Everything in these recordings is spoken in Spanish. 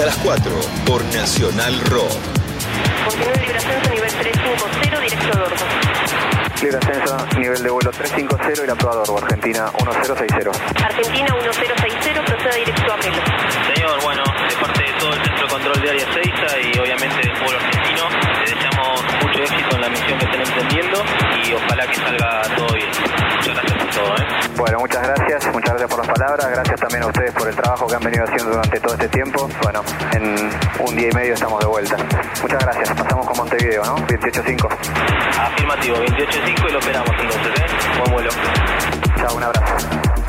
hasta las 4 por Nacional Rock. Continúa el libre ascenso nivel 350, directo a Dormo. Libre ascenso, nivel de vuelo 350 y la prueba Dorbo, Argentina 1060. Argentina 1060, proceda directo a Melo. Señor, bueno, de parte de todo el Centro de Control de Área 6 y obviamente del pueblo argentino, le deseamos mucho éxito en la misión que estén emprendiendo y ojalá que salga todo bien. Muchas gracias. Bueno, muchas gracias, muchas gracias por las palabras, gracias también a ustedes por el trabajo que han venido haciendo durante todo este tiempo. Bueno, en un día y medio estamos de vuelta. Muchas gracias, pasamos con Montevideo, ¿no? 28.5. Afirmativo, 28.5 y lo esperamos entonces, ¿eh? Buen vuelo. Chao, un abrazo.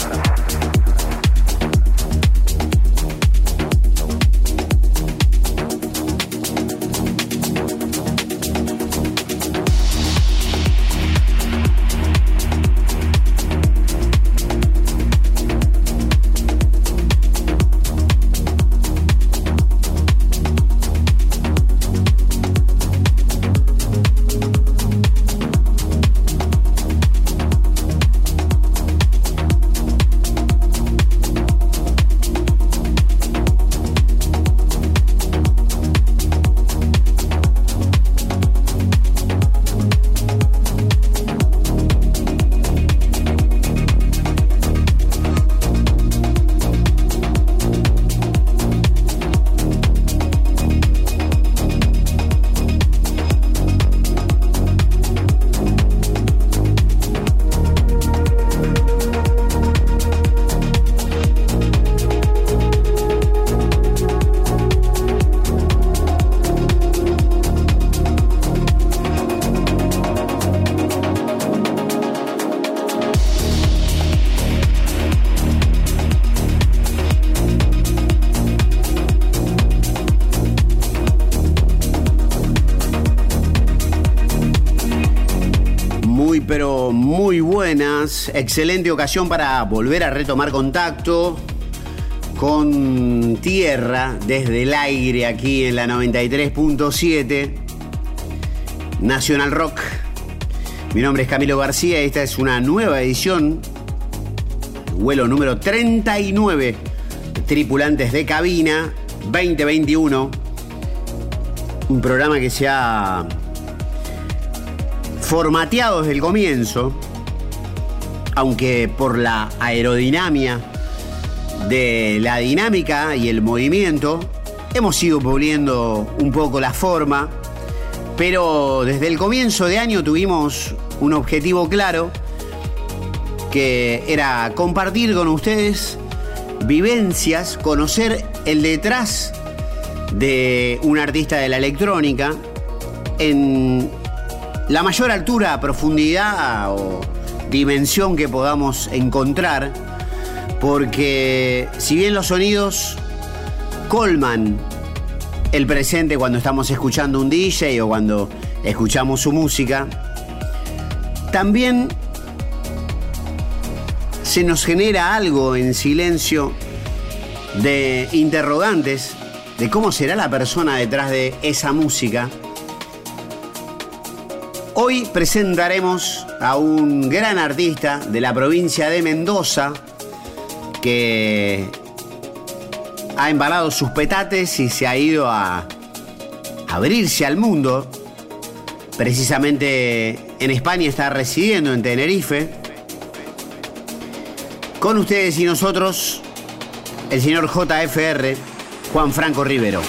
Excelente ocasión para volver a retomar contacto con tierra desde el aire aquí en la 93.7 Nacional Rock. Mi nombre es Camilo García esta es una nueva edición, vuelo número 39, tripulantes de cabina 2021. Un programa que se ha formateado desde el comienzo, aunque por la aerodinámica de la dinámica y el movimiento, hemos ido puliendo un poco la forma, pero desde el comienzo de año tuvimos un objetivo claro, que era compartir con ustedes vivencias, conocer el detrás de un artista de la electrónica en la mayor altura, profundidad o dimensión que podamos encontrar, porque si bien los sonidos colman el presente cuando estamos escuchando un DJ o cuando escuchamos su música, también se nos genera algo en silencio de interrogantes de cómo será la persona detrás de esa música. Hoy presentaremos a un gran artista de la provincia de Mendoza que ha embalado sus petates y se ha ido a abrirse al mundo. Precisamente en España está residiendo en Tenerife. Con ustedes y nosotros, el señor JFR, Juan Franco Rivero.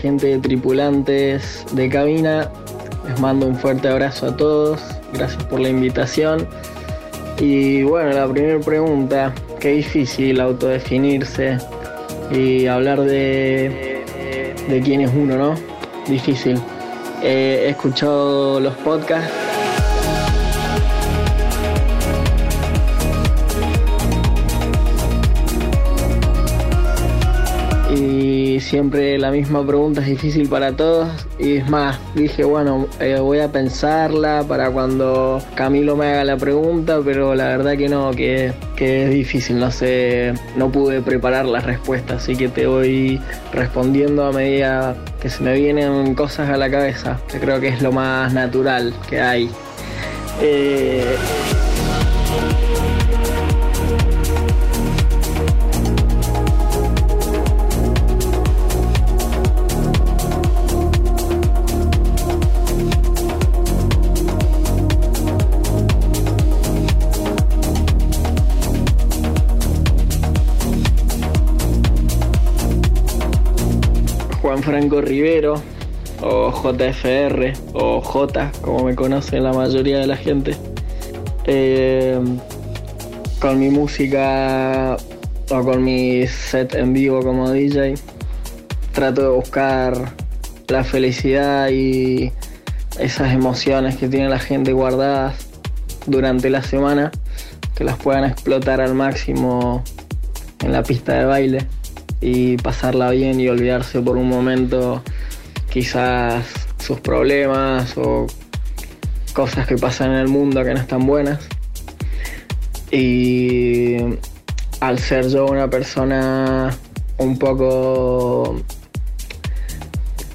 Gente de tripulantes de cabina. Les mando un fuerte abrazo a todos. Gracias por la invitación. Y bueno, la primera pregunta, qué difícil autodefinirse y hablar de, de quién es uno, ¿no? Difícil. Eh, he escuchado los podcasts y siempre la misma pregunta es difícil para todos y es más, dije bueno, eh, voy a pensarla para cuando Camilo me haga la pregunta, pero la verdad que no, que, que es difícil, no sé, no pude preparar la respuesta, así que te voy respondiendo a medida que se me vienen cosas a la cabeza, que creo que es lo más natural que hay. Eh, Juan Franco Rivero, o JFR, o J, como me conoce la mayoría de la gente. Eh, con mi música o con mi set en vivo como DJ, trato de buscar la felicidad y esas emociones que tiene la gente guardadas durante la semana, que las puedan explotar al máximo en la pista de baile y pasarla bien y olvidarse por un momento quizás sus problemas o cosas que pasan en el mundo que no están buenas. Y al ser yo una persona un poco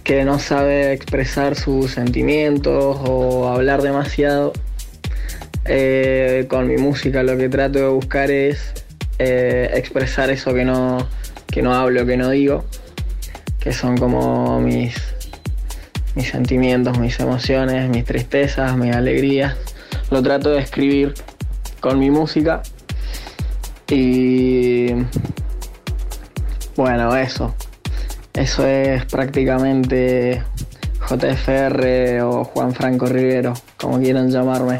que no sabe expresar sus sentimientos o hablar demasiado, eh, con mi música lo que trato de buscar es eh, expresar eso que no, que no hablo, que no digo, que son como mis, mis sentimientos, mis emociones, mis tristezas, mis alegrías. Lo trato de escribir con mi música y bueno, eso. Eso es prácticamente JFR o Juan Franco Rivero, como quieran llamarme.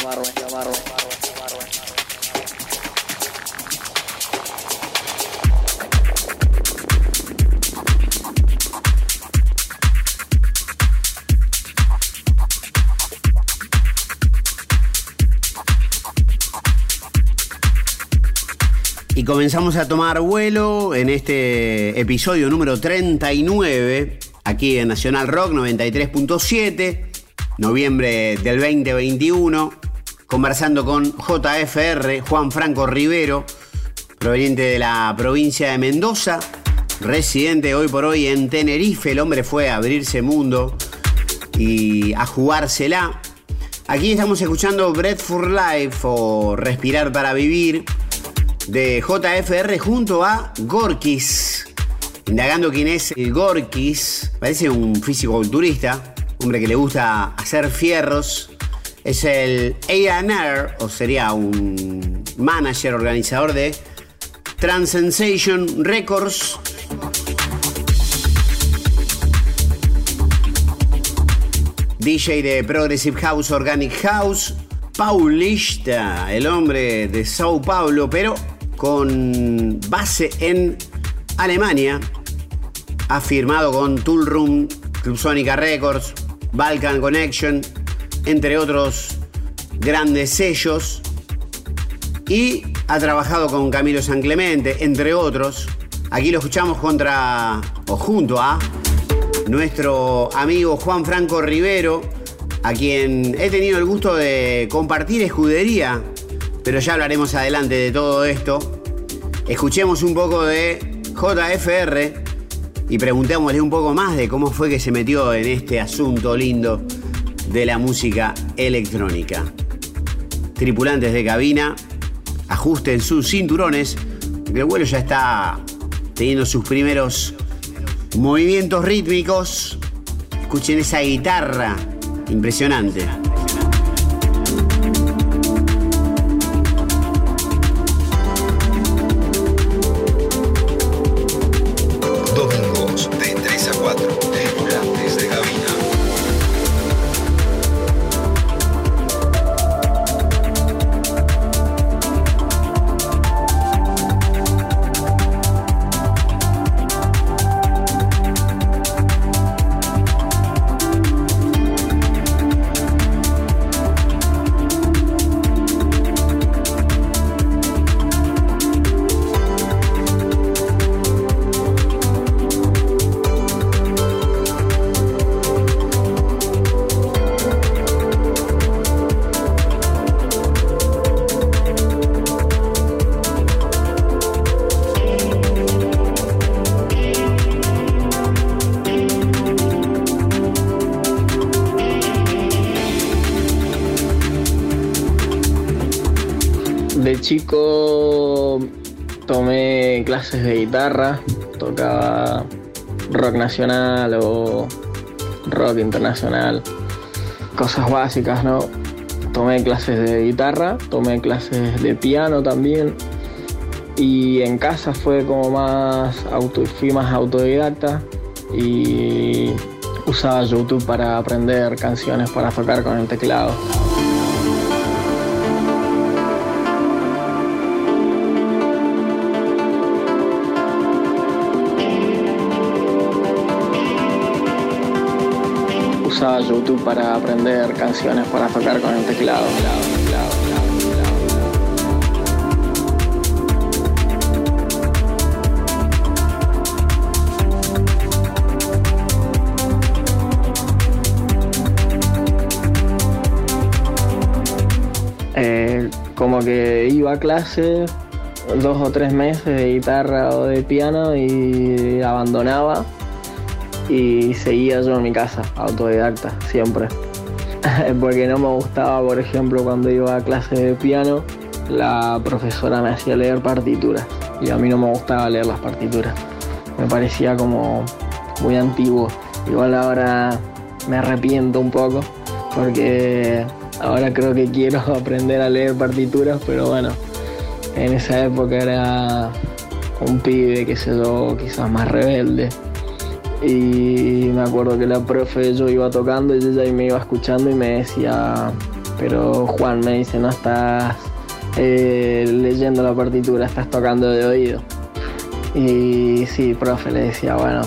Comenzamos a tomar vuelo en este episodio número 39, aquí en Nacional Rock 93.7, noviembre del 2021, conversando con JFR, Juan Franco Rivero, proveniente de la provincia de Mendoza, residente hoy por hoy en Tenerife. El hombre fue a abrirse mundo y a jugársela. Aquí estamos escuchando Breath for Life o Respirar para Vivir de JFR junto a Gorkis. Indagando quién es el Gorkis, parece un físico culturista, hombre que le gusta hacer fierros. Es el A&R, o sería un manager, organizador de Transensation Records. DJ de Progressive House, Organic House, Paulista, el hombre de Sao Paulo, pero con base en Alemania. Ha firmado con Tool Room, Club Sonica Records, Balkan Connection, entre otros grandes sellos. Y ha trabajado con Camilo San Clemente, entre otros. Aquí lo escuchamos contra o junto a nuestro amigo Juan Franco Rivero, a quien he tenido el gusto de compartir escudería, pero ya hablaremos adelante de todo esto. Escuchemos un poco de JFR y preguntémosle un poco más de cómo fue que se metió en este asunto lindo de la música electrónica. Tripulantes de cabina, ajusten sus cinturones, el vuelo ya está teniendo sus primeros movimientos rítmicos. Escuchen esa guitarra impresionante. De guitarra, tocaba rock nacional o rock internacional, cosas básicas, ¿no? Tomé clases de guitarra, tomé clases de piano también y en casa fue como más auto, fui más autodidacta y usaba YouTube para aprender canciones para tocar con el teclado. YouTube para aprender canciones para tocar con el teclado. Eh, como que iba a clase dos o tres meses de guitarra o de piano y abandonaba y seguía yo en mi casa, autodidacta, siempre. Porque no me gustaba, por ejemplo, cuando iba a clase de piano, la profesora me hacía leer partituras y a mí no me gustaba leer las partituras. Me parecía como muy antiguo. Igual ahora me arrepiento un poco porque ahora creo que quiero aprender a leer partituras, pero bueno, en esa época era un pibe, qué sé yo, quizás más rebelde. Y me acuerdo que la profe yo iba tocando y ella me iba escuchando y me decía, pero Juan me dice, no estás eh, leyendo la partitura, estás tocando de oído. Y sí, profe, le decía, bueno,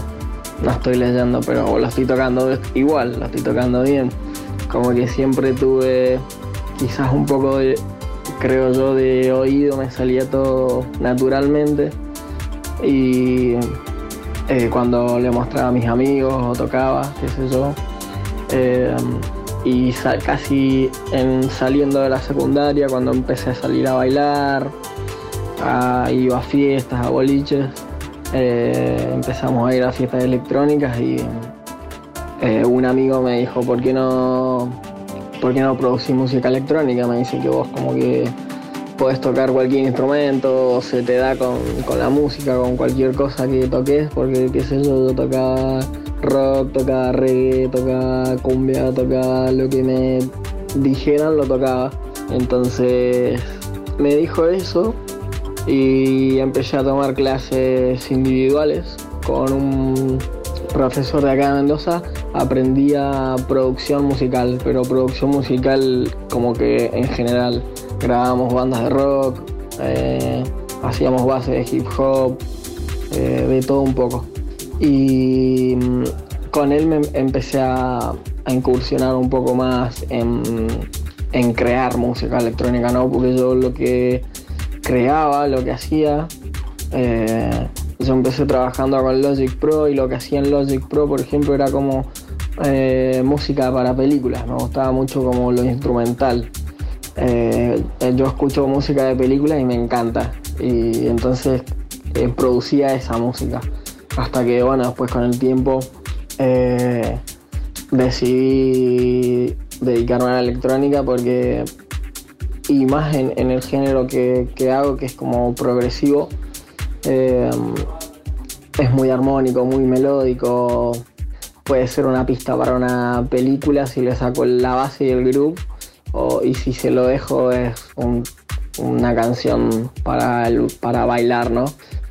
no estoy leyendo, pero lo estoy tocando igual, lo estoy tocando bien. Como que siempre tuve quizás un poco de, creo yo, de oído, me salía todo naturalmente. Y eh, cuando le mostraba a mis amigos o tocaba, qué sé yo. Eh, y casi en, saliendo de la secundaria, cuando empecé a salir a bailar, a, iba a fiestas, a boliches, eh, empezamos a ir a fiestas electrónicas y un amigo me dijo, ¿por qué no, por qué no producís música electrónica? Me dice que vos como que puedes tocar cualquier instrumento, o se te da con, la música, con cualquier cosa que toques, porque qué sé yo, yo tocaba rock, tocaba reggae, tocaba cumbia, tocaba lo que me dijeran, lo tocaba. Entonces me dijo eso y empecé a tomar clases individuales con un profesor de acá de Mendoza. Aprendía producción musical, pero producción musical como que en general grabábamos bandas de rock, eh, hacíamos bases de hip hop, eh, de todo un poco. Y mm, con él me empecé a, incursionar un poco más en, crear música electrónica, ¿no? Porque yo lo que creaba, lo que hacía, eh, yo empecé trabajando con Logic Pro y lo que hacía en Logic Pro, por ejemplo, era como música para películas, me gustaba mucho como lo instrumental. Eh, yo escucho música de películas y me encanta. Y entonces eh, producía esa música. Hasta que, bueno, después con el tiempo eh, decidí dedicarme a la electrónica porque, y más en, el género que, hago, que es como progresivo, es muy armónico, muy melódico. Puede ser una pista para una película si le saco la base y el groove y si se lo dejo es una canción para, para bailar, ¿no?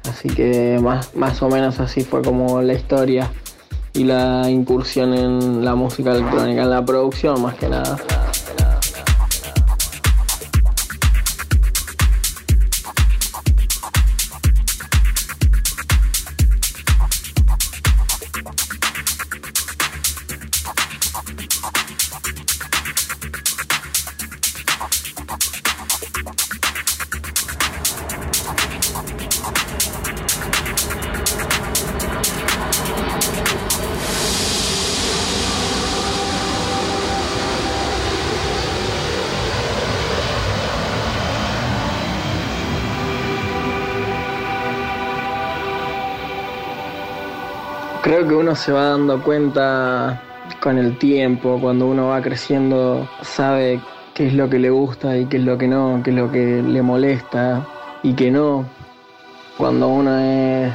Así que más, más o menos así fue como la historia y la incursión en la música electrónica, en la producción más que nada. Que uno se va dando cuenta con el tiempo, cuando uno va creciendo, sabe qué es lo que le gusta y qué es lo que no, qué es lo que le molesta y qué no. Cuando uno es,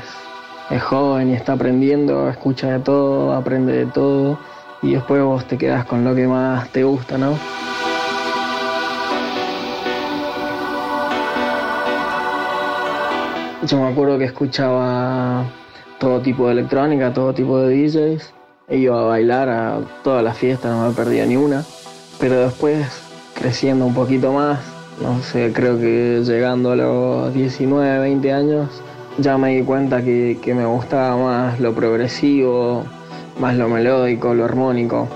es joven y está aprendiendo, escucha de todo, aprende de todo y después vos te quedas con lo que más te gusta, ¿no? Yo me acuerdo que escuchaba todo tipo de electrónica, todo tipo de DJs. E iba a bailar a todas las fiestas, no me perdía ni una. Pero después, creciendo un poquito más, no sé, creo que llegando a los 19, 20 años, ya me di cuenta que, me gustaba más lo progresivo, más lo melódico, lo armónico.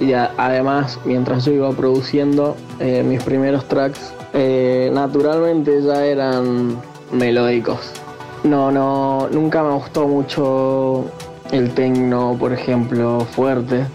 Y además, mientras yo iba produciendo eh, mis primeros tracks, eh, naturalmente ya eran melódicos. No, no, nunca me gustó mucho el techno, por ejemplo, fuerte,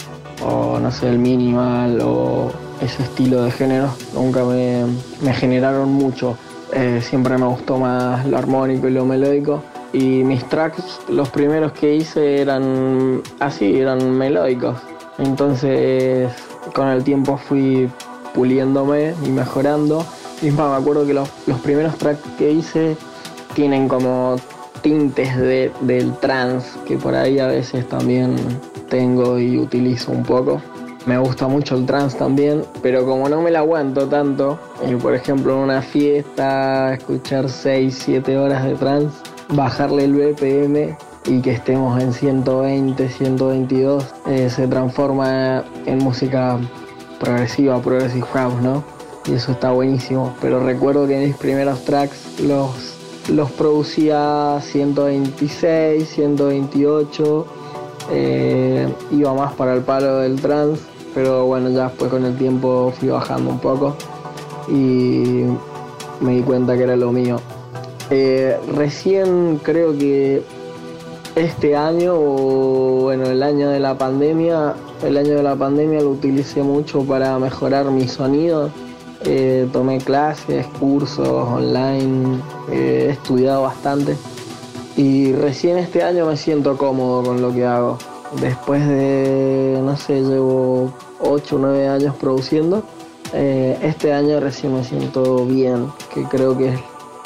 o no sé, el minimal, o ese estilo de género. Nunca me, generaron mucho. Eh, siempre me gustó más lo armónico y lo melódico. Y mis tracks, los primeros que hice eran así, eran melódicos. Entonces, con el tiempo fui puliéndome y mejorando y me acuerdo que los, primeros tracks que hice tienen como tintes de, del trance, que por ahí a veces también tengo y utilizo un poco. Me gusta mucho el trance también, pero como no me la aguanto tanto, y por ejemplo en una fiesta escuchar 6, 7 horas de trance, bajarle el BPM y que estemos en 120, 122, eh, se transforma en música progresiva, progressive house, ¿no? y eso está buenísimo. Pero recuerdo que en mis primeros tracks los, los producía 126, 128, eh, iba más para el palo del trance, pero bueno, ya después con el tiempo fui bajando un poco y me di cuenta que era lo mío. Eh, recién creo que este año, o bueno, el año de la pandemia, el año de la pandemia lo utilicé mucho para mejorar mi sonido eh, tomé clases, cursos online, he estudiado bastante y recién este año me siento cómodo con lo que hago. Después de, no sé, llevo 8 o 9 años produciendo, eh, este año recién me siento bien, que creo que es,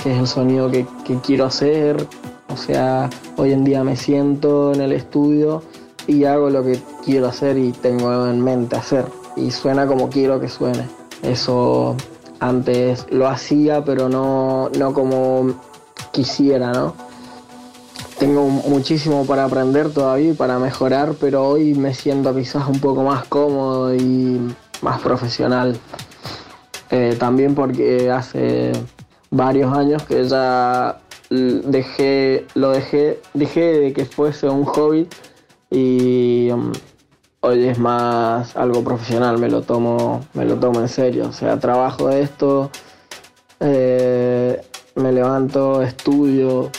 el sonido que quiero hacer. O sea, hoy en día me siento en el estudio y hago lo que quiero hacer y tengo en mente hacer. Y suena como quiero que suene. Eso antes lo hacía, pero no, no como quisiera, ¿no? Tengo muchísimo para aprender todavía y para mejorar, pero hoy me siento quizás un poco más cómodo y más profesional. Eh, también porque hace varios años que ya dejé, lo dejé, dejé de que fuese un hobby y um, hoy es más algo profesional, me lo tomo, me lo tomo en serio. O sea, trabajo esto, eh, me levanto, estudio,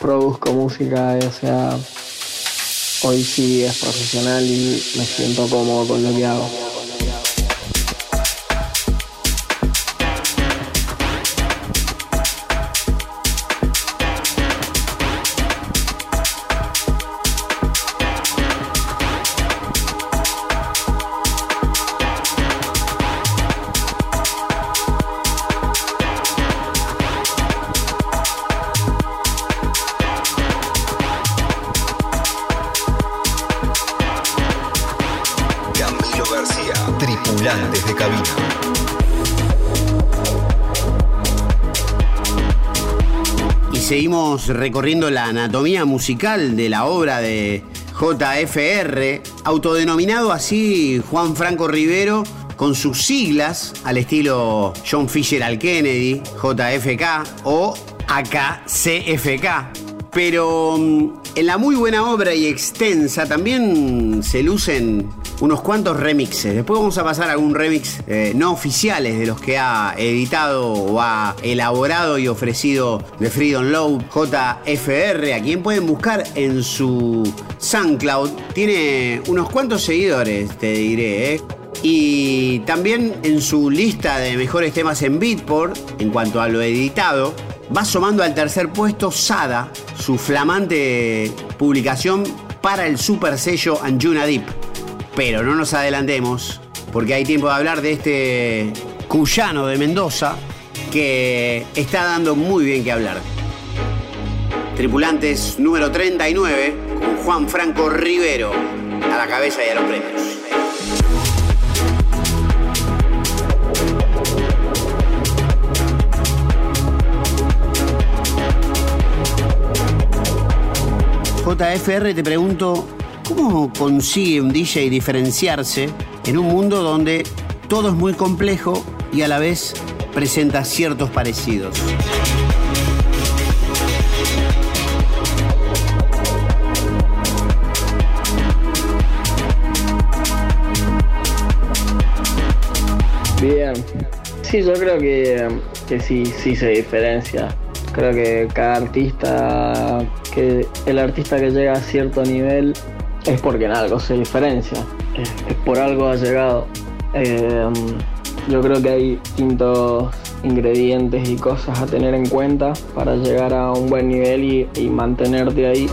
produzco música, o sea, hoy sí es profesional y me siento cómodo con lo que hago. Recorriendo la anatomía musical de la obra de JFR, autodenominado así Juan Franco Rivero, con sus siglas al estilo John Fisher al Kennedy, JFK o AKCFK. Pero mm, en la muy buena obra y extensa también se lucen unos cuantos remixes. Después vamos a pasar a algún remix eh, no oficiales de los que ha editado o ha elaborado y ofrecido de Freedom Load JFR, a quien pueden buscar en su SoundCloud. Tiene unos cuantos seguidores, te diré, ¿eh? Y también en su lista de mejores temas en Beatport, en cuanto a lo editado, va sumando al tercer puesto Sada, su flamante publicación para el super sello Anjuna Deep. Pero no nos adelantemos, porque hay tiempo de hablar de este cuyano de Mendoza que está dando muy bien que hablar. Tripulantes número 39 con Juan Franco Rivero a la cabeza y a los premios. JFR te pregunto, ¿cómo consigue un DJ diferenciarse en un mundo donde todo es muy complejo y a la vez presenta ciertos parecidos? Bien. Sí, yo creo que, que sí, sí se diferencia. Creo que cada artista, que el artista que llega a cierto nivel es porque en algo se diferencia. Es, por algo ha llegado. Eh, yo creo que hay distintos ingredientes y cosas a tener en cuenta para llegar a un buen nivel y, y mantenerte ahí.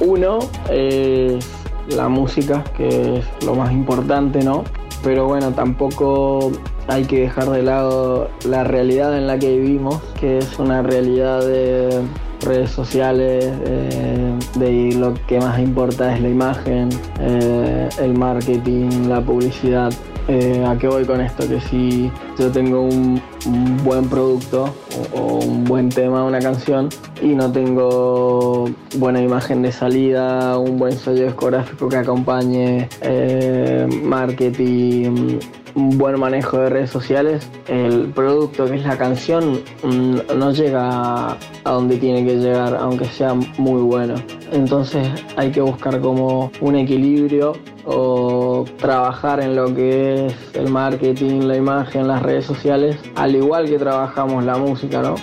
Uno es la música, que es lo más importante, ¿no? Pero bueno, tampoco hay que dejar de lado la realidad en la que vivimos, que es una realidad de redes sociales, eh, de lo que más importa es la imagen, eh, el marketing, la publicidad. Eh, ¿A qué voy con esto? Que si yo tengo un, buen producto o, o, un buen tema, una canción, y no tengo buena imagen de salida, un buen sello discográfico que acompañe marketing, un buen manejo de redes sociales, el producto que es la canción no llega a donde tiene que llegar, aunque sea muy bueno. Entonces hay que buscar como un equilibrio o trabajar en lo que es el marketing, la imagen, las redes sociales, al igual que trabajamos la música, ¿no?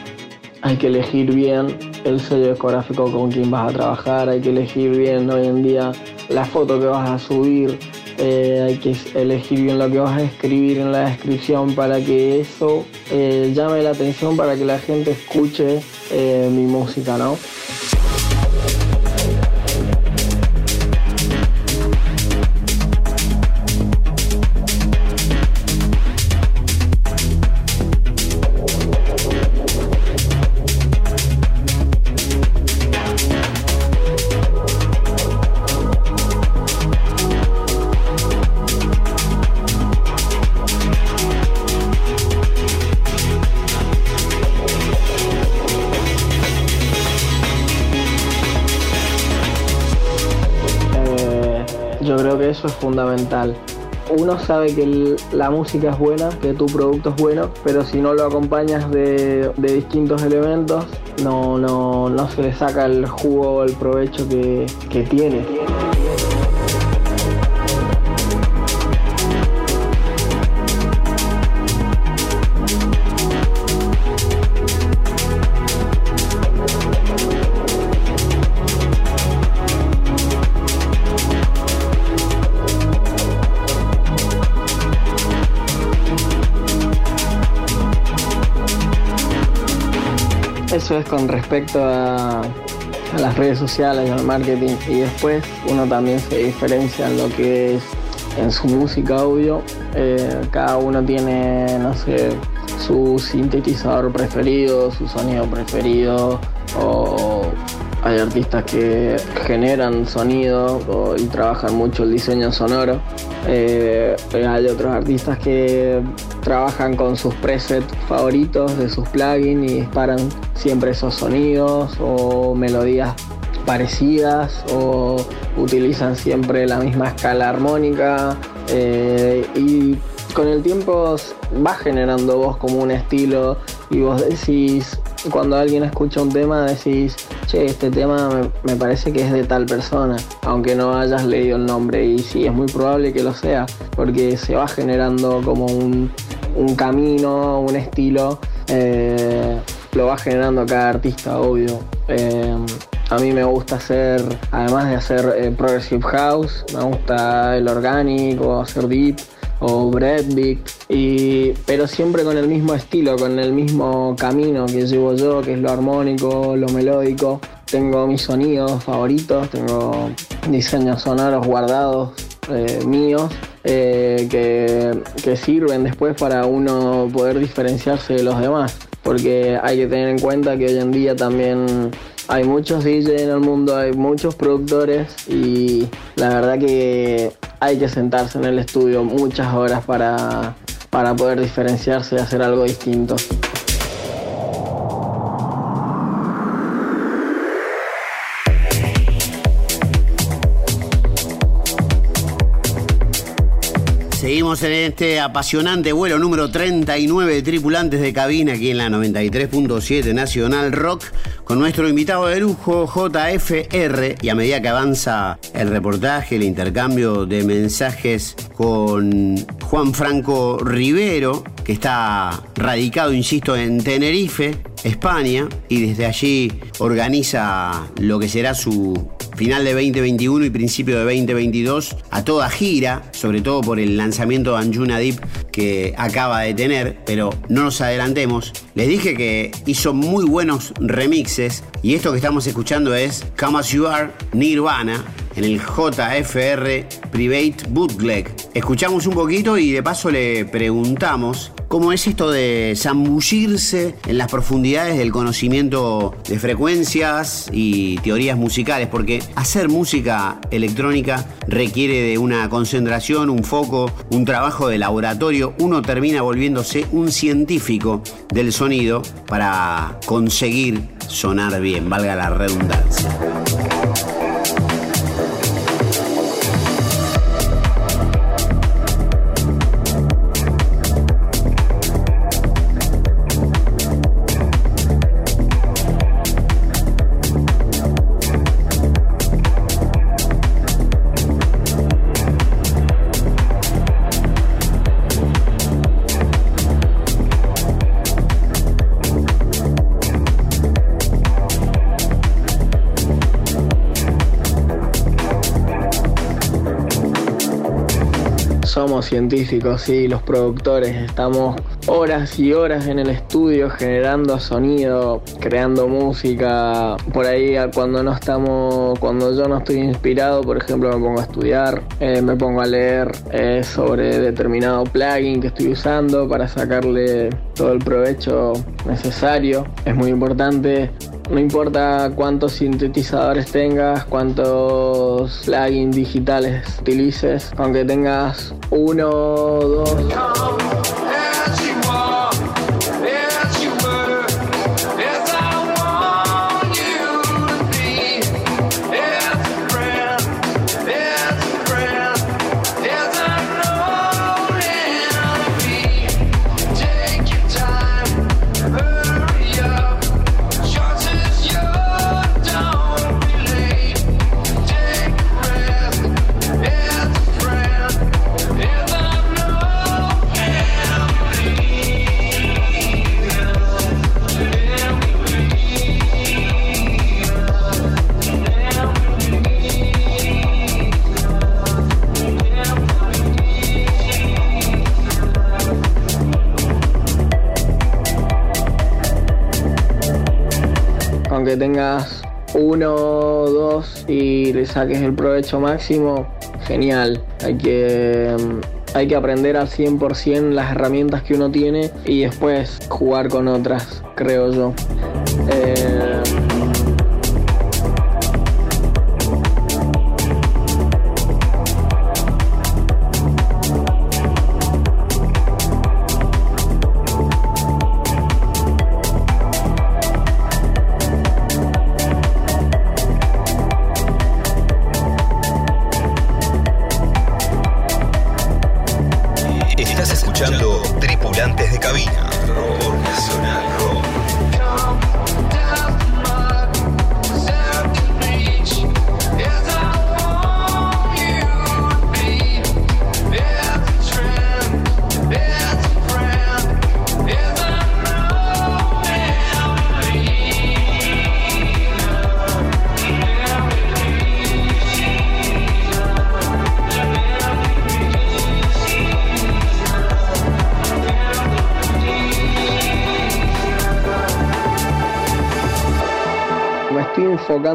Hay que elegir bien el sello discográfico con quien vas a trabajar, hay que elegir bien hoy en día la foto que vas a subir, eh, hay que elegir bien lo que vas a escribir en la descripción para que eso eh, llame la atención, para que la gente escuche eh, mi música, ¿no? Uno sabe que la música es buena, que tu producto es bueno, pero si no lo acompañas de, distintos elementos, no, no, no, se le saca el jugo o el provecho que tiene. Eso es con respecto a, las redes sociales, al marketing y después uno también se diferencia en lo que es en su música audio. Eh, cada uno tiene, no sé, su sintetizador preferido, su sonido preferido o hay artistas que generan sonido y trabajan mucho el diseño sonoro. Eh, hay otros artistas que trabajan con sus presets favoritos de sus plugins y disparan siempre esos sonidos o melodías parecidas o utilizan siempre la misma escala armónica eh, y con el tiempo va generando vos como un estilo y vos decís cuando alguien escucha un tema decís, che, este tema me, parece que es de tal persona, aunque no hayas leído el nombre. Y sí, es muy probable que lo sea, porque se va generando como un, un camino, un estilo, eh, lo va generando cada artista, obvio. Eh, a mí me gusta hacer, además de hacer eh, Progressive House, me gusta el orgánico, hacer deep, o breakbeat, y, pero siempre con el mismo estilo, con el mismo camino que llevo yo, que es lo armónico, lo melódico. Tengo mis sonidos favoritos, tengo diseños sonoros guardados eh, míos eh, que, que sirven después para uno poder diferenciarse de los demás. Porque hay que tener en cuenta que hoy en día también hay muchos DJs en el mundo, hay muchos productores y la verdad que hay que sentarse en el estudio muchas horas para, para poder diferenciarse y hacer algo distinto. Seguimos en este apasionante vuelo número 39 de tripulantes de cabina aquí en la 93.7 Nacional Rock con nuestro invitado de lujo JFR y a medida que avanza el reportaje, el intercambio de mensajes con Juan Franco Rivero, que está radicado, insisto, en Tenerife, España, y desde allí organiza lo que será su final de 2021 y principio de 2022 a toda gira, sobre todo por el lanzamiento de Anjuna Deep que acaba de tener, pero no nos adelantemos. Les dije que hizo muy buenos remixes y esto que estamos escuchando es Come As You Are Nirvana en el JFR Private Bootleg. Escuchamos un poquito y de paso le preguntamos cómo es esto de zambullirse en las profundidades del conocimiento de frecuencias y teorías musicales, porque hacer música electrónica requiere de una concentración, un foco, un trabajo de laboratorio. Uno termina volviéndose un científico del sonido para conseguir sonar bien, valga la redundancia. Somos científicos, sí, los productores, estamos horas y horas en el estudio generando sonido, creando música. Por ahí cuando no estamos, cuando yo no estoy inspirado, por ejemplo, me pongo a estudiar, eh, me pongo a leer eh, sobre determinado plugin que estoy usando para sacarle todo el provecho necesario. Es muy importante no importa cuántos sintetizadores tengas, cuántos plugins digitales utilices, aunque tengas uno, dos. Tengas uno, dos y le saques el provecho máximo, genial. Hay que, hay que aprender al 100% las herramientas que uno tiene y después jugar con otras, creo yo. Eh,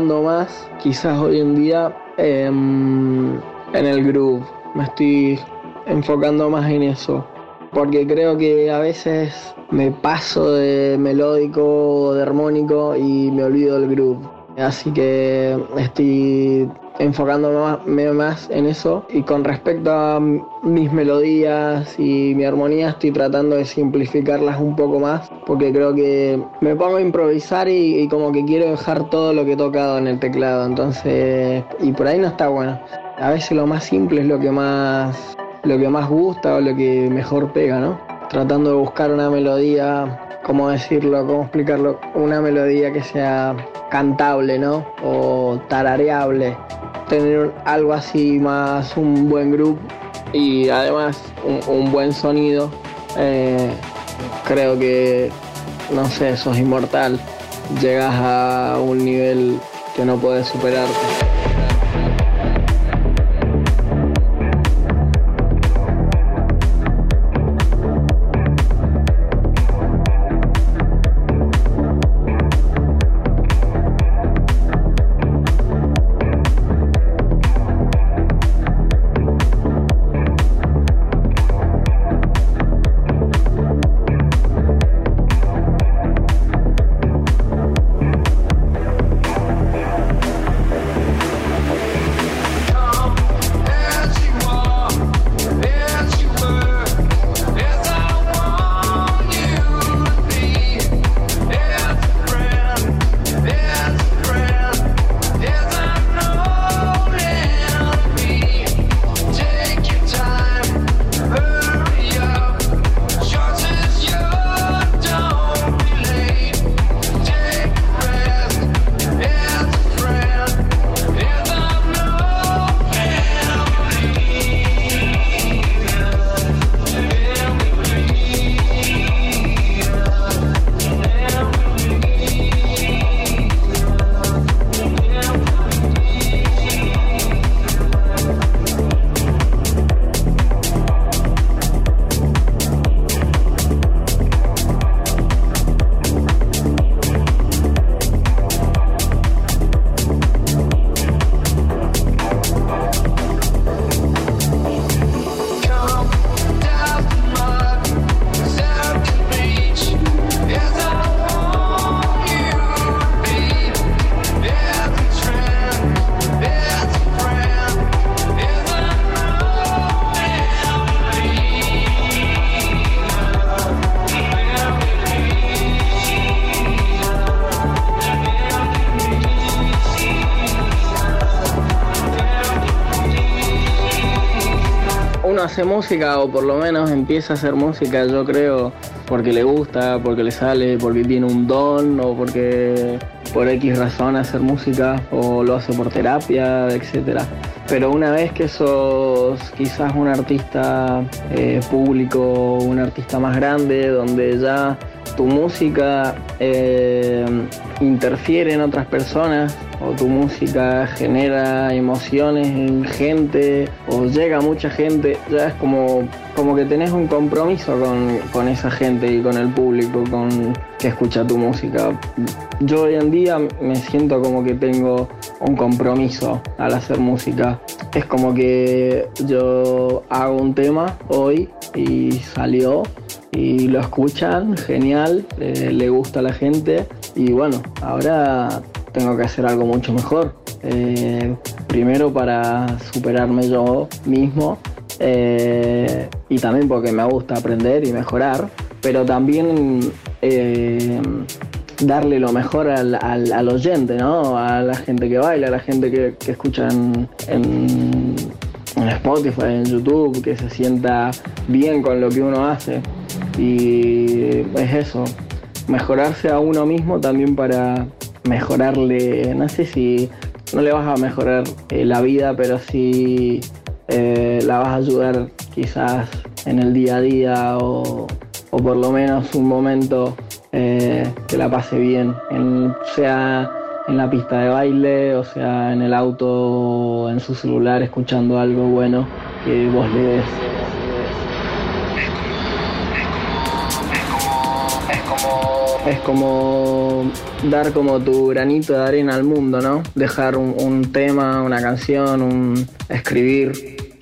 más, quizás hoy en día, en, en el groove. Me estoy enfocando más en eso. Porque creo que a veces me paso de melódico o de armónico y me olvido del groove. Así que estoy enfocándome más en eso. Y con respecto a mis melodías y mi armonía, estoy tratando de simplificarlas un poco más. Porque creo que me pongo a improvisar y, como que quiero dejar todo lo que he tocado en el teclado. Entonces, y por ahí no está bueno. A veces lo más simple es lo que más, lo que más gusta o lo que mejor pega, ¿no? Tratando de buscar una melodía cómo decirlo, cómo explicarlo, una melodía que sea cantable, ¿no? O tarareable. Tener algo así más, un buen grupo y además un, buen sonido. Eh, creo que, no sé, sos inmortal. Llegas a un nivel que no puedes superarte. Hace música o por lo menos empieza a hacer música, yo creo, porque le gusta, porque le sale, porque tiene un don o porque por X razón hacer música o lo hace por terapia, etc. Pero una vez que sos quizás un artista eh, público, un artista más grande, donde ya tu música eh, interfiere en otras personas, o tu música genera emociones en gente o llega a mucha gente, ya es como, como que tenés un compromiso con, esa gente y con el público con que escucha tu música. Yo hoy en día me siento como que tengo un compromiso al hacer música. Es como que yo hago un tema hoy y salió y lo escuchan, genial, eh, le gusta a la gente y bueno, ahora tengo que hacer algo mucho mejor. Eh, primero para superarme yo mismo eh, y también porque me gusta aprender y mejorar, pero también eh, darle lo mejor al, oyente, ¿no? A la gente que baila, a la gente que, escucha en, en, Spotify, en YouTube, que se sienta bien con lo que uno hace. Y es eso, mejorarse a uno mismo también para mejorarle, no sé si no le vas a mejorar eh, la vida, pero sí eh, la vas a ayudar quizás en el día a día o, por lo menos un momento eh, que la pase bien, sea en la pista de baile, o sea en el auto, o en su celular, escuchando algo bueno que vos le des. Es como, dar como tu granito de arena al mundo, ¿no? Dejar un, un tema, una canción, un escribir,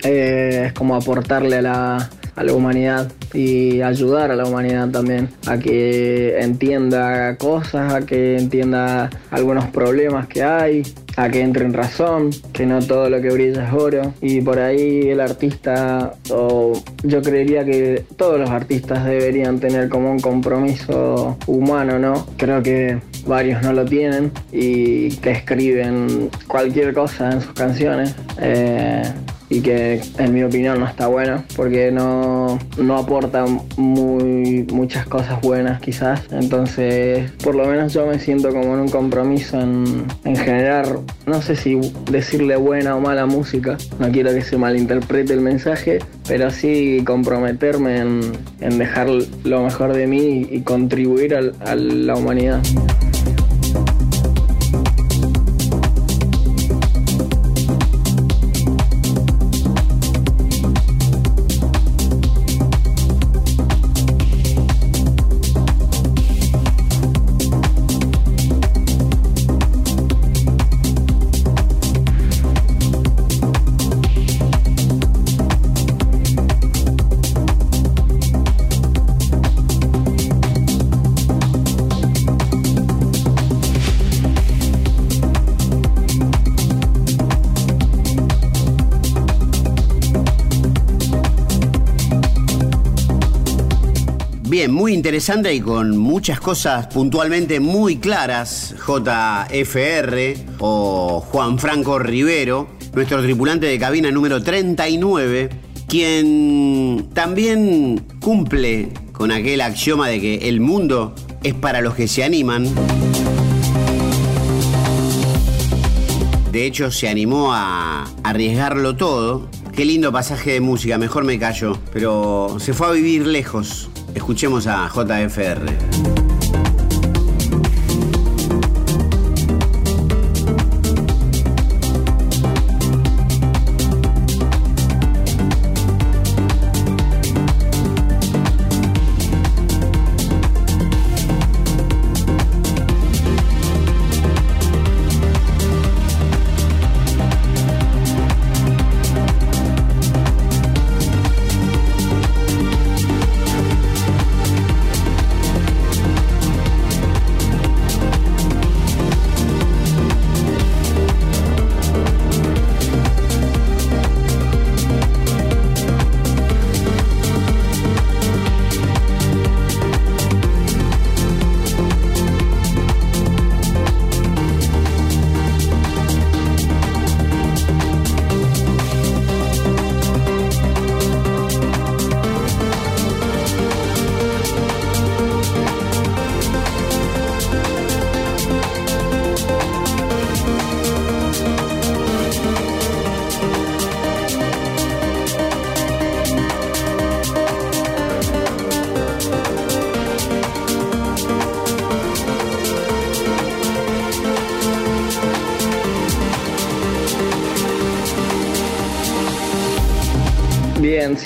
eh, es como aportarle a la, a la humanidad y ayudar a la humanidad también a que entienda cosas, a que entienda algunos problemas que hay, a que entre en razón, que no todo lo que brilla es oro. Y por ahí el artista, o yo creería que todos los artistas deberían tener como un compromiso humano, ¿no? Creo que varios no lo tienen y que escriben cualquier cosa en sus canciones. Eh, y que en mi opinión no está bueno porque no, no aporta muy, muchas cosas buenas quizás. Entonces, por lo menos yo me siento como en un compromiso en, en generar, no sé si decirle buena o mala música, no quiero que se malinterprete el mensaje, pero sí comprometerme en, en dejar lo mejor de mí y contribuir al- a la humanidad. Interesante y con muchas cosas puntualmente muy claras. JFR o Juan Franco Rivero, nuestro tripulante de cabina número 39, quien también cumple con aquel axioma de que el mundo es para los que se animan. De hecho, se animó a arriesgarlo todo. Qué lindo pasaje de música, mejor me callo. Pero se fue a vivir lejos. Escuchemos a JFR.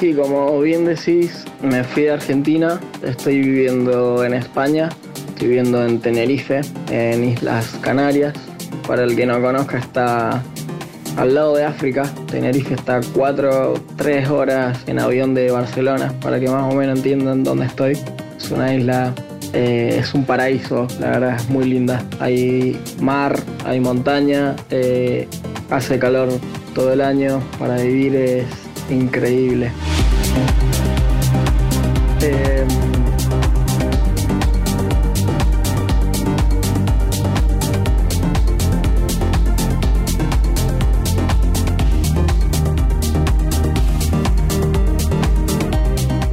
Sí, como bien decís, me fui de Argentina, estoy viviendo en España, estoy viviendo en Tenerife, en Islas Canarias. Para el que no conozca, está al lado de África. Tenerife está cuatro, tres horas en avión de Barcelona, para que más o menos entiendan dónde estoy. Es una isla, eh, es un paraíso, la verdad es muy linda. Hay mar, hay montaña, eh, hace calor todo el año, para vivir es increíble. Eh,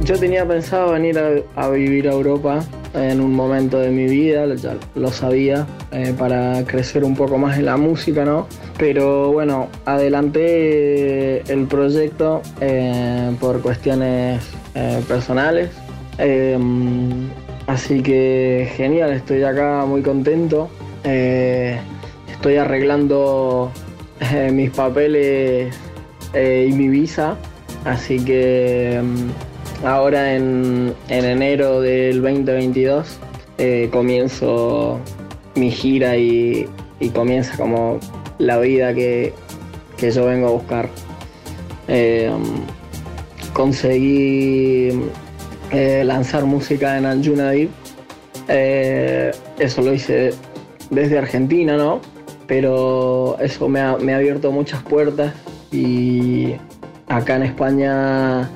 yo tenía pensado venir a, vivir a Europa en un momento de mi vida, ya lo sabía, eh, para crecer un poco más en la música, ¿no? Pero bueno, adelanté el proyecto eh, por cuestiones personales. Eh, así que genial, estoy acá muy contento. Eh, estoy arreglando eh, mis papeles eh, y mi visa. Así que mm, ahora en, en enero del 2022 eh, comienzo mi gira y, y comienza como la vida que, que yo vengo a buscar. Eh, conseguí lanzar música en Deep. Eh, eso lo hice desde Argentina, ¿no? Pero eso me ha, abierto muchas puertas y acá en España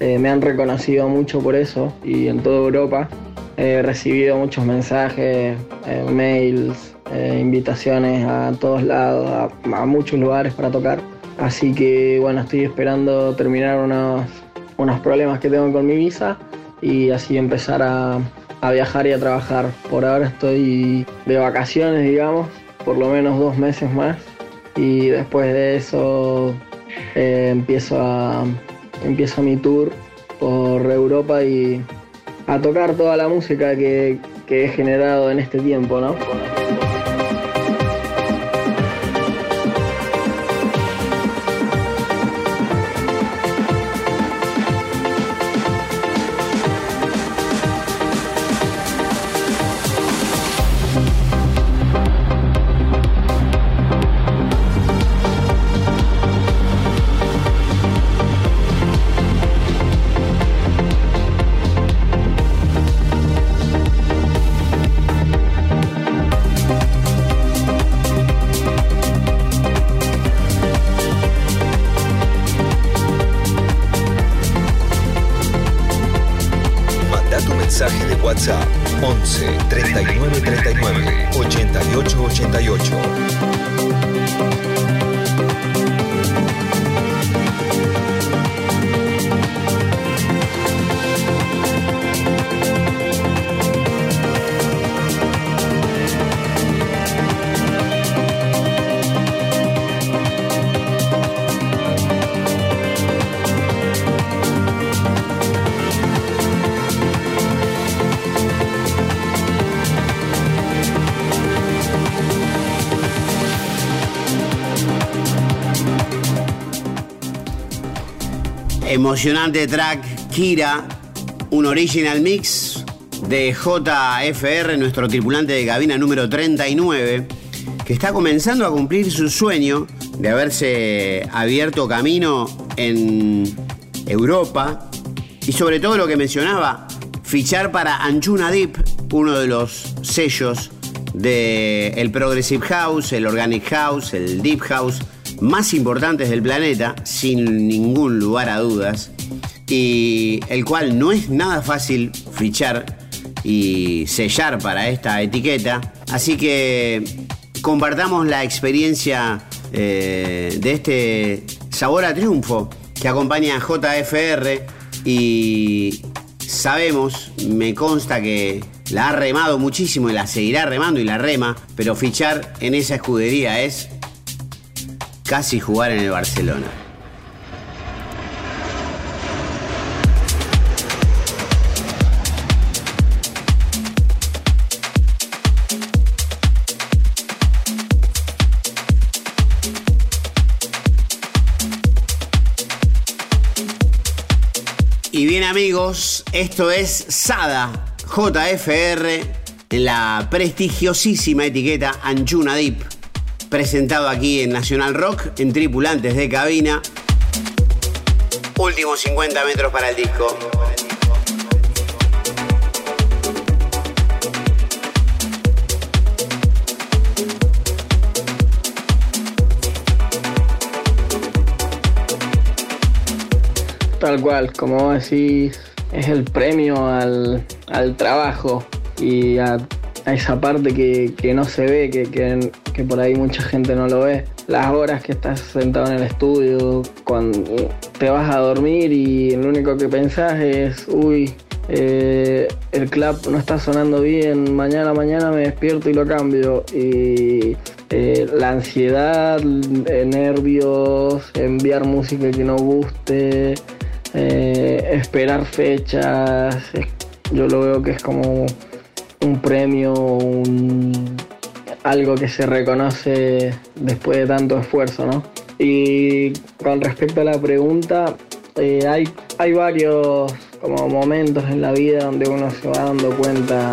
eh, me han reconocido mucho por eso y en toda Europa he recibido muchos mensajes, eh, mails, invitaciones a todos lados, a, a muchos lugares para tocar. Así que bueno, estoy esperando terminar unos, unos problemas que tengo con mi visa y así empezar a, a viajar y a trabajar. Por ahora estoy de vacaciones, digamos, por lo menos dos meses más y después de eso eh, empiezo, empiezo mi tour por Europa y a tocar toda la música que, que he generado en este tiempo, ¿no? Emocionante track Kira, un original mix de JFR, nuestro tripulante de cabina número 39, que está comenzando a cumplir su sueño de haberse abierto camino en Europa. Y sobre todo lo que mencionaba, fichar para Anjuna Deep, uno de los sellos del el Progressive House, el Organic House, el Deep House más importantes del planeta, sin ningún lugar a dudas, y el cual no es nada fácil fichar y sellar para esta etiqueta. Así que compartamos la experiencia eh, de este sabor a triunfo que acompaña a JFR y sabemos, me consta que la ha remado muchísimo y la seguirá remando y la rema, pero fichar en esa escudería es casi jugar en el Barcelona. Y bien amigos, esto es Sada JFR la prestigiosísima etiqueta Anjuna Deep presentado aquí en Nacional Rock, en Tripulantes de Cabina. Últimos 50 metros para el disco. Tal cual, como decís, es el premio al, al trabajo y a, a esa parte que, que no se ve, que, que, que por ahí mucha gente no lo ve. Las horas que estás sentado en el estudio, cuando te vas a dormir y lo único que pensás es, uy, eh, el clap no está sonando bien, mañana, mañana me despierto y lo cambio. Y eh, la ansiedad, eh, nervios, enviar música que no guste, esperar fechas, yo lo veo que es como un premio, un, algo que se reconoce después de tanto esfuerzo, ¿no? Y con respecto a la pregunta, eh, hay, hay varios como momentos en la vida donde uno se va dando cuenta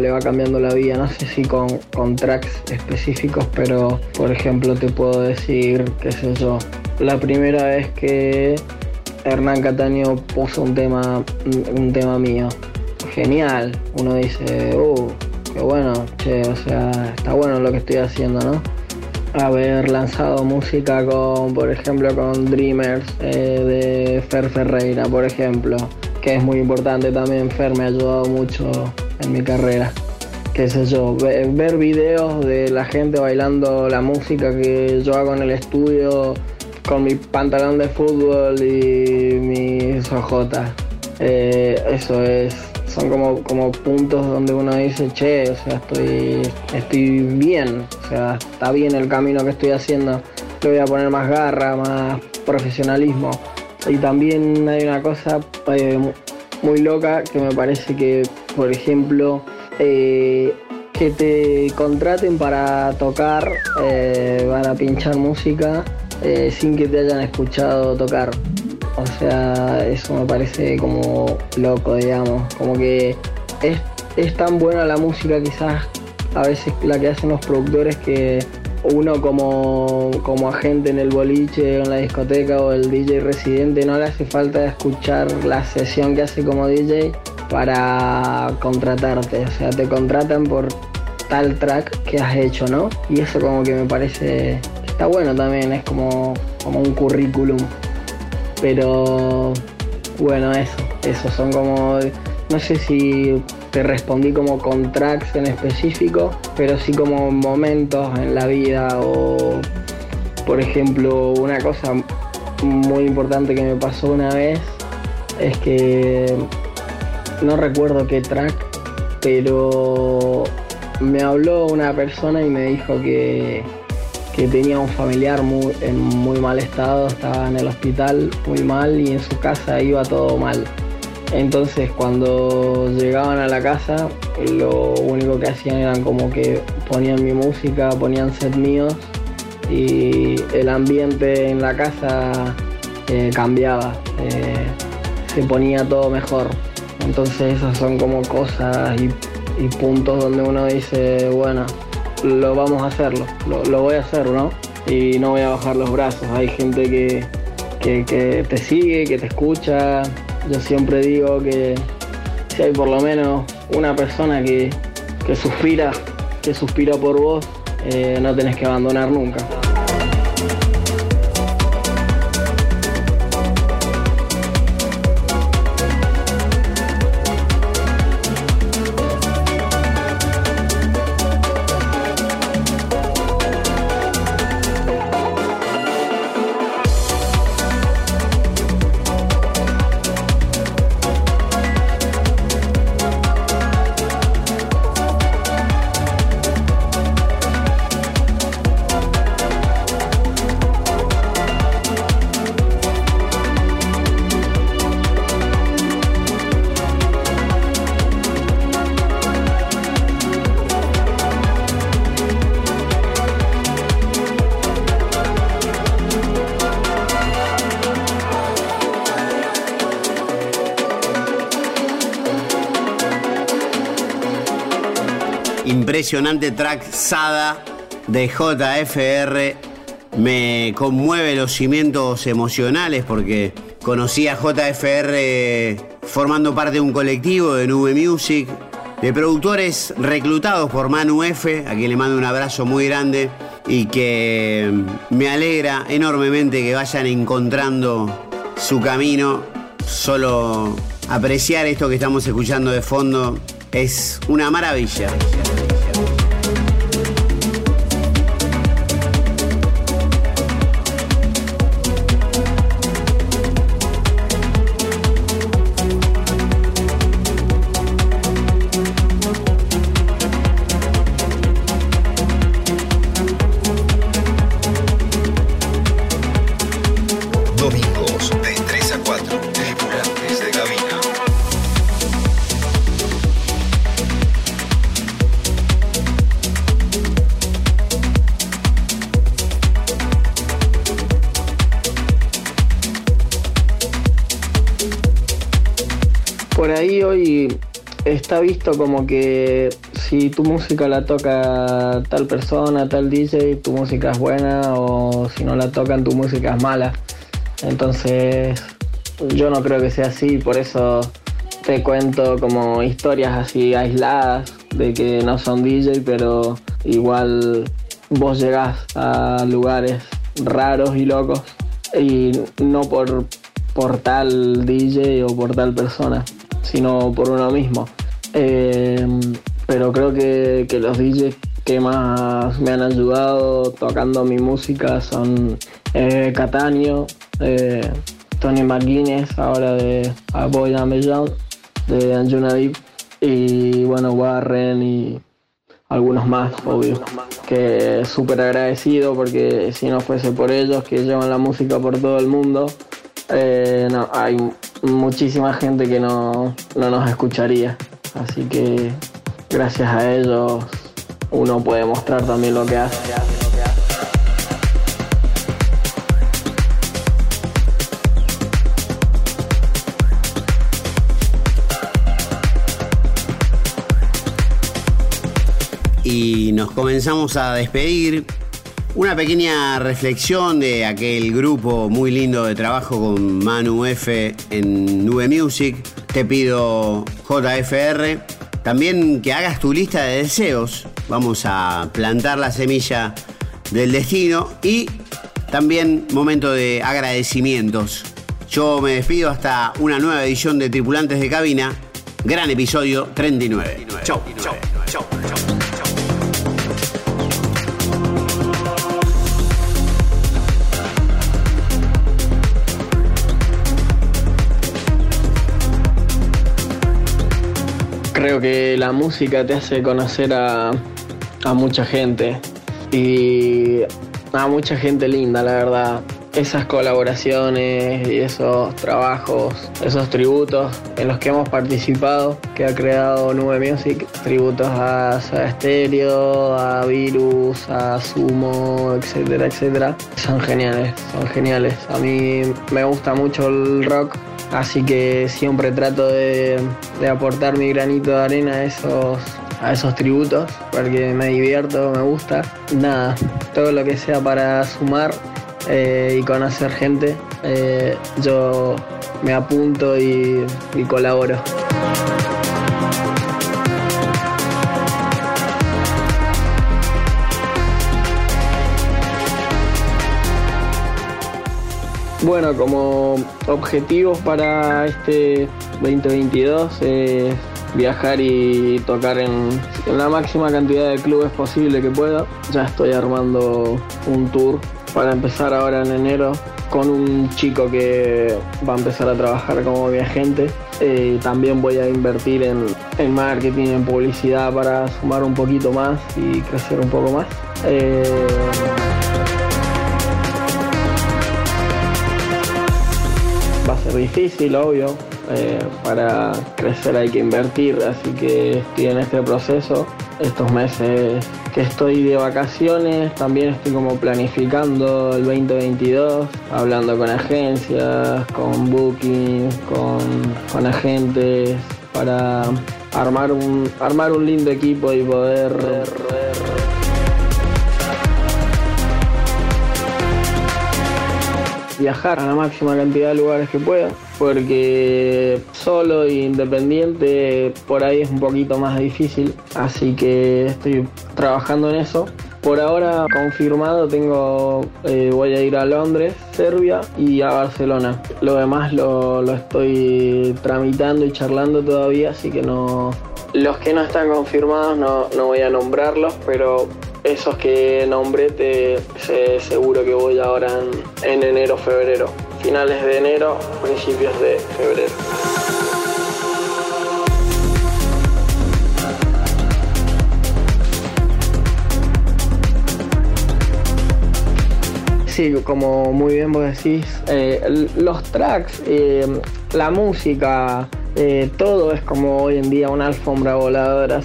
le va cambiando la vida, no sé si con, con tracks específicos, pero por ejemplo te puedo decir, qué sé yo, la primera vez que Hernán Cataño puso un tema, un tema mío. Genial, uno dice, uh, qué bueno, che, o sea, está bueno lo que estoy haciendo, ¿no? Haber lanzado música con, por ejemplo, con Dreamers eh, de Fer Ferreira, por ejemplo, que es muy importante también. Fer me ha ayudado mucho en mi carrera. Qué sé yo, ver videos de la gente bailando la música que yo hago en el estudio con mi pantalón de fútbol y mis ojotas. Eh, eso es, son como, como puntos donde uno dice, che, o sea, estoy, estoy bien, o sea, está bien el camino que estoy haciendo, le voy a poner más garra, más profesionalismo. Y también hay una cosa eh, muy loca que me parece que, por ejemplo, eh, que te contraten para tocar, para pinchar música eh, sin que te hayan escuchado tocar. O sea, eso me parece como loco, digamos. Como que es, es tan buena la música quizás a veces la que hacen los productores que uno como, como agente en el boliche en la discoteca o el DJ residente no le hace falta escuchar la sesión que hace como DJ para contratarte. O sea, te contratan por tal track que has hecho, ¿no? Y eso como que me parece está bueno también, es como, como un currículum. Pero bueno, eso, eso son como, no sé si te respondí como con tracks en específico, pero sí como momentos en la vida o, por ejemplo, una cosa muy importante que me pasó una vez es que no recuerdo qué track, pero me habló una persona y me dijo que que tenía un familiar muy, en muy mal estado, estaba en el hospital muy mal y en su casa iba todo mal. Entonces cuando llegaban a la casa lo único que hacían eran como que ponían mi música, ponían set míos y el ambiente en la casa eh, cambiaba, eh, se ponía todo mejor. Entonces esas son como cosas y, puntos donde uno dice, bueno, lo vamos a hacerlo, lo, voy a hacer, ¿no? Y no voy a bajar los brazos. Hay gente que, que, te sigue, que te escucha. Yo siempre digo que si hay por lo menos una persona que, que suspira, que suspira por vos, eh, no tenés que abandonar nunca. Impresionante track Sada de JFR me conmueve los cimientos emocionales porque conocí a JFR formando parte de un colectivo de Nube Music, de productores reclutados por Manu F, a quien le mando un abrazo muy grande y que me alegra enormemente que vayan encontrando su camino. Solo apreciar esto que estamos escuchando de fondo es una maravilla. hoy está visto como que si tu música la toca tal persona, tal DJ, tu música es buena o si no la tocan tu música es mala. Entonces yo no creo que sea así, por eso te cuento como historias así aisladas de que no son DJ, pero igual vos llegás a lugares raros y locos y no por, por tal DJ o por tal persona sino por uno mismo. Eh, pero creo que, los DJs que más me han ayudado tocando mi música son eh, eh, Tony McGuinness, ahora de Boy John, de Anjuna Deep, y bueno, Warren y algunos más, obvio. Que súper agradecido porque si no fuese por ellos que llevan la música por todo el mundo, eh, no, hay muchísima gente que no, no nos escucharía. Así que gracias a ellos uno puede mostrar también lo que hace. y nos comenzamos a despedir. Una pequeña reflexión de aquel grupo muy lindo de trabajo con Manu F en Nube Music. Te pido JFR también que hagas tu lista de deseos. Vamos a plantar la semilla del destino y también momento de agradecimientos. Yo me despido hasta una nueva edición de Tripulantes de Cabina. Gran episodio 39. Chau. Chau. Chau. Creo que la música te hace conocer a, mucha gente y a mucha gente linda, la verdad. Esas colaboraciones y esos trabajos, esos tributos en los que hemos participado, que ha creado Nube Music, tributos a Stereo, a Virus, a Sumo, etcétera, etcétera, son geniales, son geniales. A mí me gusta mucho el rock Así que siempre trato de, aportar mi granito de arena a esos, a esos tributos, porque me divierto, me gusta. Nada, todo lo que sea para sumar eh, y conocer gente, eh, yo me apunto y colaboro. Bueno, como objetivos para este 2022 es viajar y tocar en, la máxima cantidad de clubes posible que pueda. Ya estoy armando un tour para empezar ahora en enero con un chico que va a empezar a trabajar como mi agente. Eh, también voy a invertir en, en, marketing, en publicidad para sumar un poquito más y crecer un poco más. Eh, ser difícil, obvio. Eh, para crecer hay que invertir, así que estoy en este proceso. Estos meses que estoy de vacaciones, también estoy como planificando el 2022, hablando con agencias, con bookings, con, con agentes, para armar un, armar un lindo equipo y poder viajar a la máxima cantidad de lugares que pueda, porque solo e independiente por ahí es un poquito más difícil, así que estoy trabajando en eso. Por ahora confirmado tengo, eh, voy a ir a Londres, Serbia y a Barcelona. Lo demás lo, lo estoy tramitando y charlando todavía, así que no, los que no están confirmados no, no, voy a nombrarlos, pero esos que nombré te seguro que voy ahora en, en enero, febrero. Finales de enero, principios de febrero. Sí, como muy bien vos decís, eh, los tracks, eh, la música, Eh, todo es como hoy en día una alfombra voladora,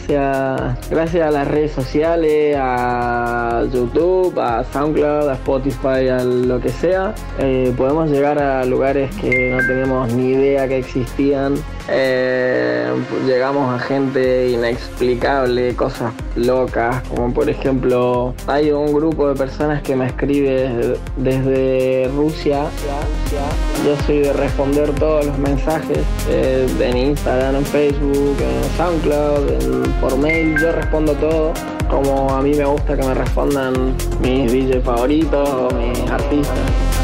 gracias a las redes sociales, a YouTube, a SoundCloud, a Spotify, a lo que sea, eh, podemos llegar a lugares que no teníamos ni idea que existían. Eh, llegamos a gente inexplicable, cosas locas, como por ejemplo hay un grupo de personas que me escribe desde Rusia. Yo soy de responder todos los mensajes eh, en Instagram, en Facebook, en SoundCloud, por mail. Yo respondo todo. Como a mí me gusta que me respondan mis DJ favoritos o mis artistas.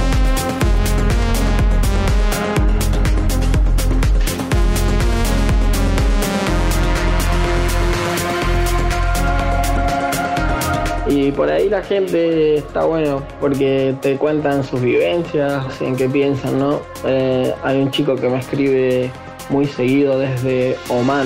Y por ahí la gente está bueno porque te cuentan sus vivencias, en qué piensan, ¿no? Eh, hay un chico que me escribe muy seguido desde Oman.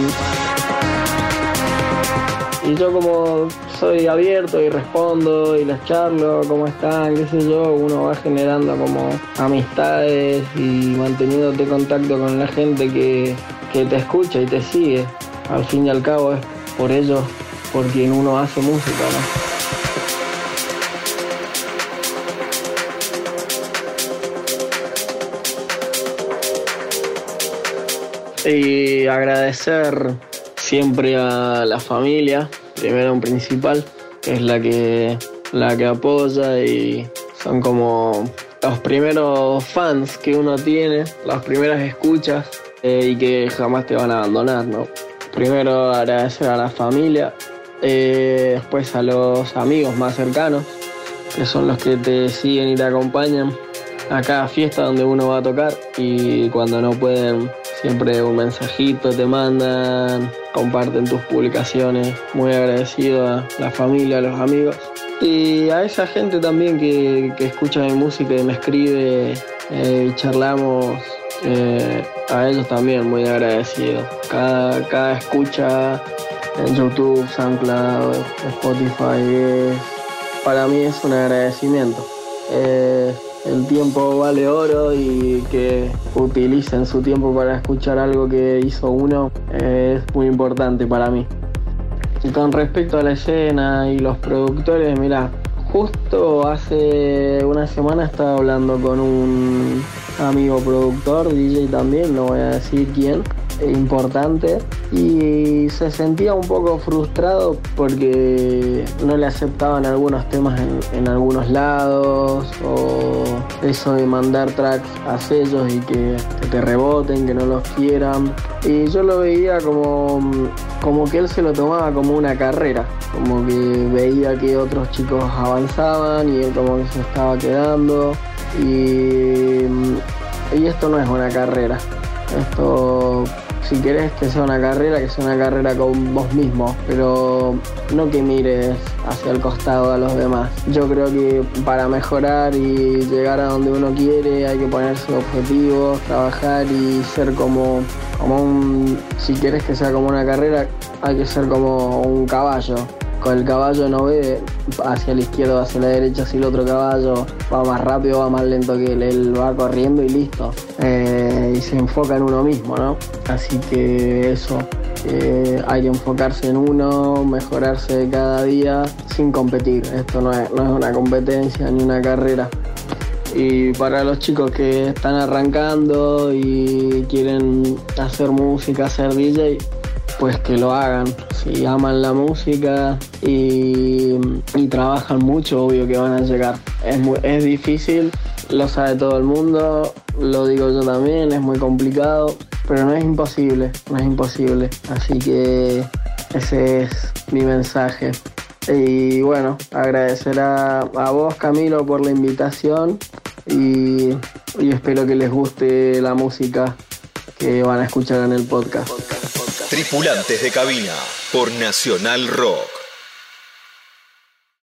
Y yo como soy abierto y respondo y les charlo, cómo están, qué sé yo, uno va generando como amistades y manteniéndote contacto con la gente que, que te escucha y te sigue. Al fin y al cabo es por ellos por quien uno hace música, ¿no? Y agradecer siempre a la familia, primero en principal, es la que, la que apoya y son como los primeros fans que uno tiene, las primeras escuchas eh, y que jamás te van a abandonar, ¿no? Primero agradecer a la familia, eh, después a los amigos más cercanos, que son los que te siguen y te acompañan a cada fiesta donde uno va a tocar y cuando no pueden Siempre un mensajito te mandan, comparten tus publicaciones. Muy agradecido a la familia, a los amigos. Y a esa gente también que, escucha mi música y me escribe eh, y charlamos. Eh, a ellos también muy agradecido. Cada, cada escucha en YouTube, SoundCloud, Spotify, para mí es un agradecimiento. Eh, el tiempo vale oro y que utilicen su tiempo para escuchar algo que hizo uno es muy importante para mí. Y con respecto a la escena y los productores, mira, justo hace una semana estaba hablando con un amigo productor, DJ también, no voy a decir quién, importante y se sentía un poco frustrado porque no le aceptaban algunos temas en, algunos lados o eso de mandar tracks a sellos y que, te reboten, que no los quieran. Y yo lo veía como, como que él se lo tomaba como una carrera, como que veía que otros chicos avanzaban y él como que se estaba quedando. Y, y esto no es una carrera. Esto si querés que sea una carrera, que sea una carrera con vos mismo, pero no que mires hacia el costado a los demás. Yo creo que para mejorar y llegar a donde uno quiere hay que ponerse objetivos, trabajar y ser como, como un, si quieres que sea como una carrera, hay que ser como un caballo con el caballo no ve hacia la izquierda o hacia la derecha si el otro caballo va más rápido va más lento que él, él va corriendo y listo. Eh, y se enfoca en uno mismo, ¿no? Así que eso, eh, hay que enfocarse en uno, mejorarse cada día sin competir. Esto no es, no es una competencia ni una carrera. Y para los chicos que están arrancando y quieren hacer música, hacer DJ, pues que lo hagan. Si aman la música y, trabajan mucho, obvio que van a llegar. Es, es difícil, lo sabe todo el mundo, lo digo yo también, es muy complicado, pero no es imposible, no es imposible. Así que ese es mi mensaje. Y bueno, agradecer a, a vos Camilo por la invitación y, y espero que les guste la música que van a escuchar en el podcast. Tripulantes de cabina por Nacional Rock.